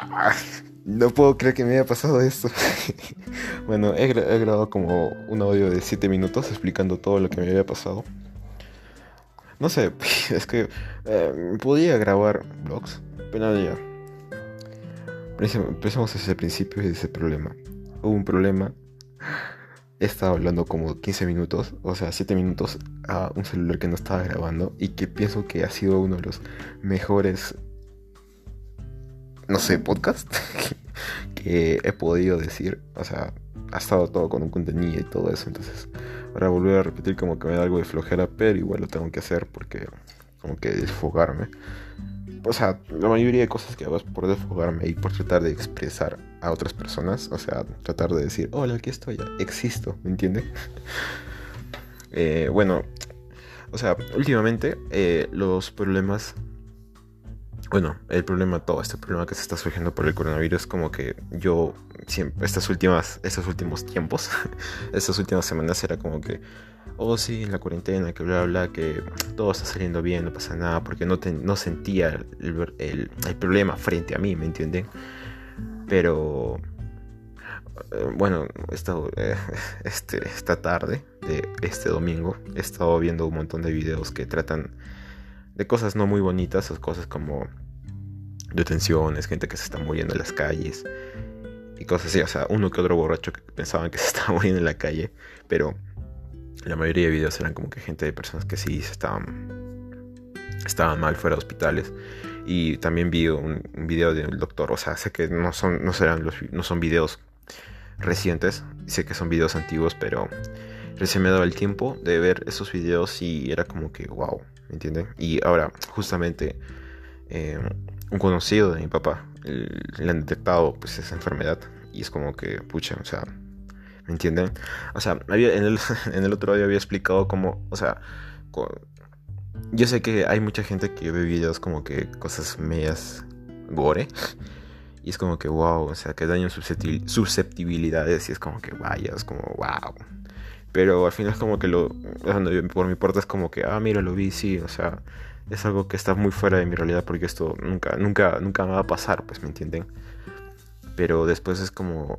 Ah, no puedo creer que me haya pasado esto. bueno, he, grabado como un audio de 7 minutos explicando todo lo que me había pasado. No sé, es que eh, podía grabar vlogs, pero ya. Empezamos desde el principio y desde ese problema. Hubo un problema. He estado hablando como 15 minutos, o sea, 7 minutos a un celular que no estaba grabando y que pienso que ha sido uno de los mejores no sé, podcast que he podido decir. O sea, ha estado todo con un contenido y todo eso. Entonces, ahora volver a repetir como que me da algo de flojera, pero igual lo tengo que hacer porque como que desfogarme. O sea, la mayoría de cosas que hago es por desfogarme y por tratar de expresar a otras personas. O sea, tratar de decir, hola, aquí estoy, existo, ¿me entiendes? Eh, bueno, o sea, últimamente eh, los problemas bueno, el problema, todo este problema que se está surgiendo por el coronavirus, como que yo siempre, estas últimas, estos últimos tiempos, estas últimas semanas era como que, oh sí, la cuarentena, que bla, bla, que todo está saliendo bien, no pasa nada, porque no, no sentía el, el, problema frente a mí, ¿me entienden? Pero, eh, bueno, esta, eh, este, esta tarde de este domingo he estado viendo un montón de videos que tratan de cosas no muy bonitas, cosas como detenciones, gente que se está muriendo en las calles y cosas así. O sea, uno que otro borracho que pensaban que se estaba muriendo en la calle, pero la mayoría de videos eran como que gente de personas que sí estaban, estaban mal fuera de hospitales. Y también vi un, video del doctor, o sea, sé que no son, no serán los, no son videos recientes, sé que son videos antiguos, pero recién me dado el tiempo de ver esos videos y era como que, wow, ¿me entienden? Y ahora, justamente, eh, un conocido de mi papá le han detectado pues esa enfermedad y es como que, pucha, o sea, ¿me entienden? O sea, había, en, el, en el otro día había explicado como, o sea, yo sé que hay mucha gente que ve videos como que cosas medias gore y es como que, wow, o sea, que daño susceptibilidades y es como que, vaya, es como, wow. Pero al final es como que lo, por mi parte es como que, ah, mira, lo vi, sí, o sea, es algo que está muy fuera de mi realidad porque esto nunca, nunca, nunca me va a pasar, pues me entienden. Pero después es como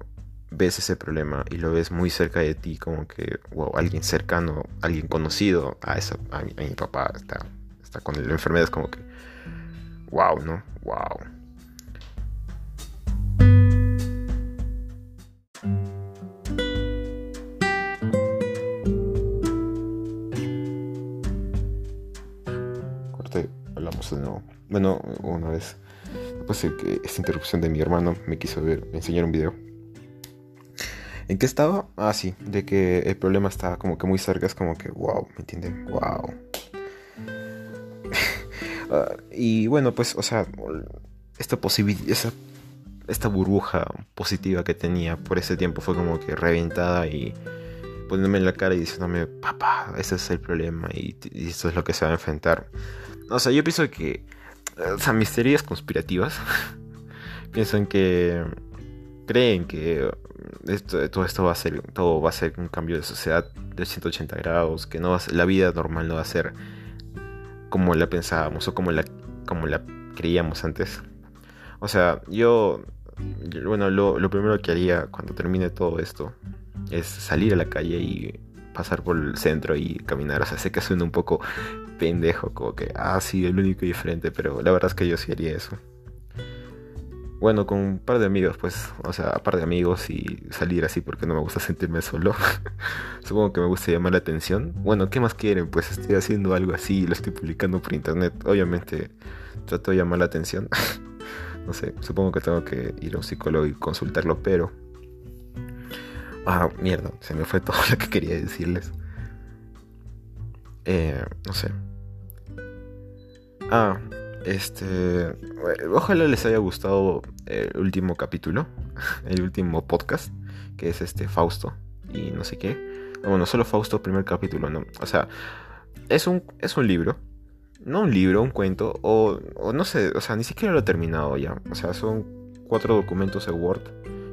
ves ese problema y lo ves muy cerca de ti, como que, wow, alguien cercano, alguien conocido a, esa, a, mi, papá está, está con la enfermedad, es como que, wow, ¿no? Wow. Que esta interrupción de mi hermano me quiso ver, enseñar un video. ¿En qué estaba? Ah, sí, de que el problema estaba como que muy cerca, es como que, wow, ¿me entienden? Wow. Ah, y bueno, pues, o sea, esta posibilidad, esta burbuja positiva que tenía por ese tiempo fue como que reventada y poniéndome en la cara y diciéndome, papá, ese es el problema y, y esto es lo que se va a enfrentar. O sea, yo pienso que. O sea, mis teorías conspirativas piensan que. Creen que esto, todo esto va a ser. Todo va a ser un cambio de sociedad de 180 grados. Que no la vida normal no va a ser como la pensábamos o como la, como la creíamos antes. O sea, yo. Bueno, lo, lo primero que haría cuando termine todo esto es salir a la calle y pasar por el centro y caminar. O sea, sé que suena un poco pendejo, como que, ah, sí, el único y diferente, pero la verdad es que yo sí haría eso. Bueno, con un par de amigos, pues, o sea, un par de amigos y salir así porque no me gusta sentirme solo. Supongo que me gusta llamar la atención. Bueno, ¿qué más quieren? Pues estoy haciendo algo así lo estoy publicando por internet. Obviamente trato de llamar la atención. no sé, supongo que tengo que ir a un psicólogo y consultarlo, pero... Ah, mierda, se me fue todo lo que quería decirles. Eh, no sé. Ah, este. Ojalá les haya gustado el último capítulo, el último podcast, que es este Fausto y no sé qué. Bueno, solo Fausto, primer capítulo, ¿no? O sea, es un, es un libro. No un libro, un cuento, o, o no sé, o sea, ni siquiera lo he terminado ya. O sea, son cuatro documentos de Word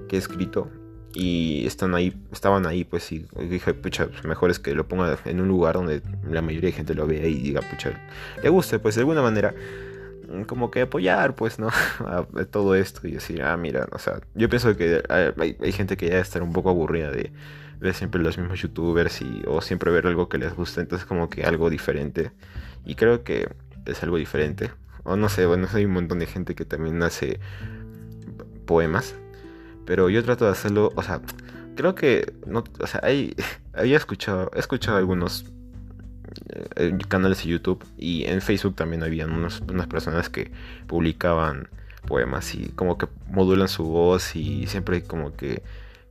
que he escrito y están ahí, estaban ahí, pues, y dije, pucha, mejor es que lo ponga en un lugar donde la mayoría de gente lo vea y diga, pucha, le guste, pues de alguna manera como que apoyar, pues, ¿no? A, todo esto y decir, ah, mira, o sea, yo pienso que hay, gente que ya debe estar un poco aburrida de ver siempre los mismos youtubers y, o siempre ver algo que les gusta, entonces como que algo diferente. Y creo que es algo diferente. O no sé, bueno, hay un montón de gente que también hace poemas, pero yo trato de hacerlo, o sea, creo que, no, o sea, hay, había escuchado, he escuchado algunos eh, canales de YouTube y en Facebook también habían unas personas que publicaban poemas y como que modulan su voz y siempre como que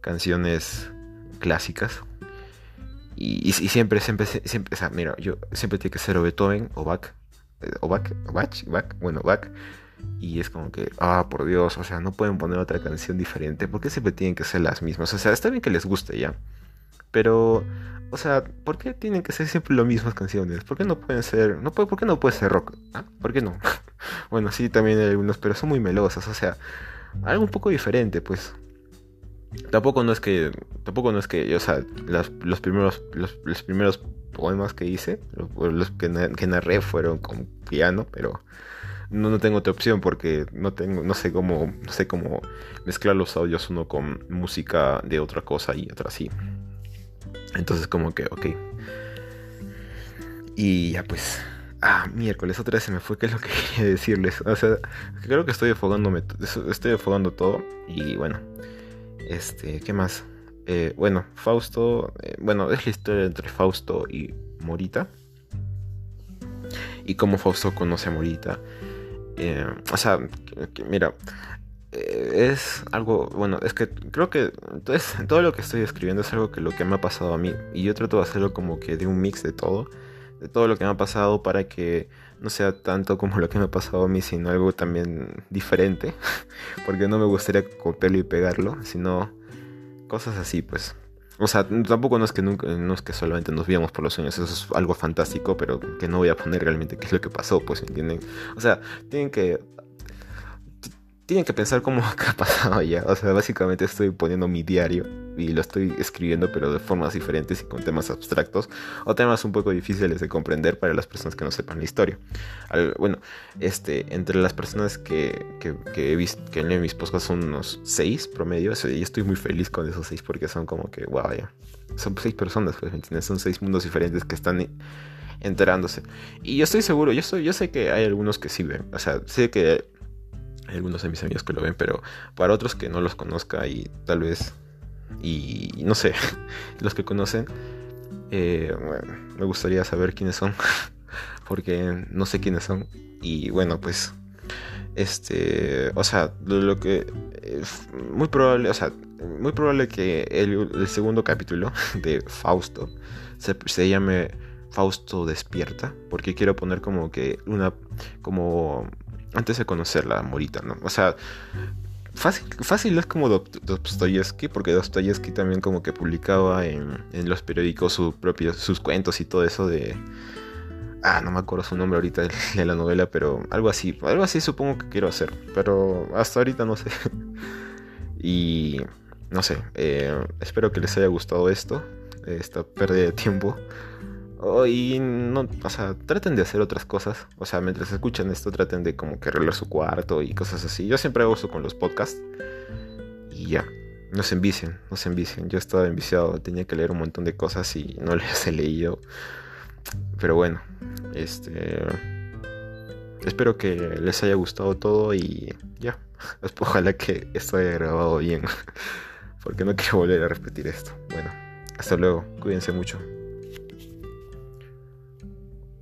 canciones clásicas. Y, siempre, siempre, siempre, o sea, mira, yo siempre tiene que ser o Beethoven o Bach, eh, o Bach, Bach, Bach, bueno, Bach, y es como que, ah, por Dios, o sea, no pueden poner otra canción diferente, porque siempre tienen que ser las mismas, o sea, está bien que les guste ya, pero o sea, ¿por qué tienen que ser siempre las mismas canciones? ¿Por qué no pueden ser, no por qué no puede ser rock? ¿Ah? ¿Por qué no? bueno, sí, también hay algunos, pero son muy melosas, o sea, algo un poco diferente, pues. Tampoco no es que, tampoco no es que, o sea, los primeros, los, primeros poemas que hice, los, que, narré fueron con piano, pero no, no tengo otra opción porque no tengo, no sé cómo, sé cómo mezclar los audios uno con música de otra cosa y otra así. Entonces como que, ok. Y ya pues... Ah, miércoles, otra vez se me fue, ¿qué es lo que quería decirles? O sea, creo que estoy afogándome, estoy afogando todo. Y bueno, este, ¿qué más? Eh, bueno, Fausto, eh, bueno, es la historia entre Fausto y Morita. Y cómo Fausto conoce a Morita. Eh, o sea, mira, eh, es algo, bueno, es que creo que entonces, todo lo que estoy escribiendo es algo que lo que me ha pasado a mí y yo trato de hacerlo como que de un mix de todo, de todo lo que me ha pasado para que no sea tanto como lo que me ha pasado a mí, sino algo también diferente, porque no me gustaría copiarlo y pegarlo, sino cosas así, pues. O sea, tampoco no es que nunca, no es que solamente nos viamos por los sueños, eso es algo fantástico, pero que no voy a poner realmente qué es lo que pasó, pues, ¿entienden? O sea, tienen que tienen que pensar cómo ha pasado ya. O sea, básicamente estoy poniendo mi diario y lo estoy escribiendo, pero de formas diferentes y con temas abstractos o temas un poco difíciles de comprender para las personas que no sepan la historia. bueno, este, entre las personas que, he visto que leen mis podcasts son unos seis promedio, y estoy muy feliz con esos seis porque son como que, wow, ya. Son seis personas, pues, ¿me Son seis mundos diferentes que están enterándose. Y yo estoy seguro, yo, soy, yo sé que hay algunos que sí ven. O sea, sé que algunos de mis amigos que lo ven, pero para otros que no los conozca y tal vez, y no sé, los que conocen, eh, me gustaría saber quiénes son, porque no sé quiénes son. Y bueno, pues, este, o sea, lo, que es muy probable, o sea, muy probable que el, segundo capítulo de Fausto se llame Fausto despierta, porque quiero poner como que una, como antes de conocerla, Morita, ¿no? O sea, fácil, fácil es como Dostoyevsky, porque Dostoyevsky también como que publicaba en, en los periódicos su propio, sus cuentos y todo eso de... Ah, no me acuerdo su nombre ahorita de la novela, pero algo así, algo así supongo que quiero hacer, pero hasta ahorita no sé. y no sé, eh, espero que les haya gustado esto, esta pérdida de tiempo. Oh, y no, o sea, traten de hacer otras cosas. O sea, mientras escuchan esto, traten de como que arreglar su cuarto y cosas así. Yo siempre hago eso con los podcasts. Y ya, no se envicien, no se envicien. Yo estaba enviciado, tenía que leer un montón de cosas y no les he leído. Pero bueno, este. Espero que les haya gustado todo y ya. Ojalá que esto haya grabado bien. Porque no quiero volver a repetir esto. Bueno, hasta luego. Cuídense mucho.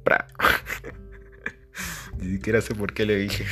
Ni siquiera sé por qué le dije.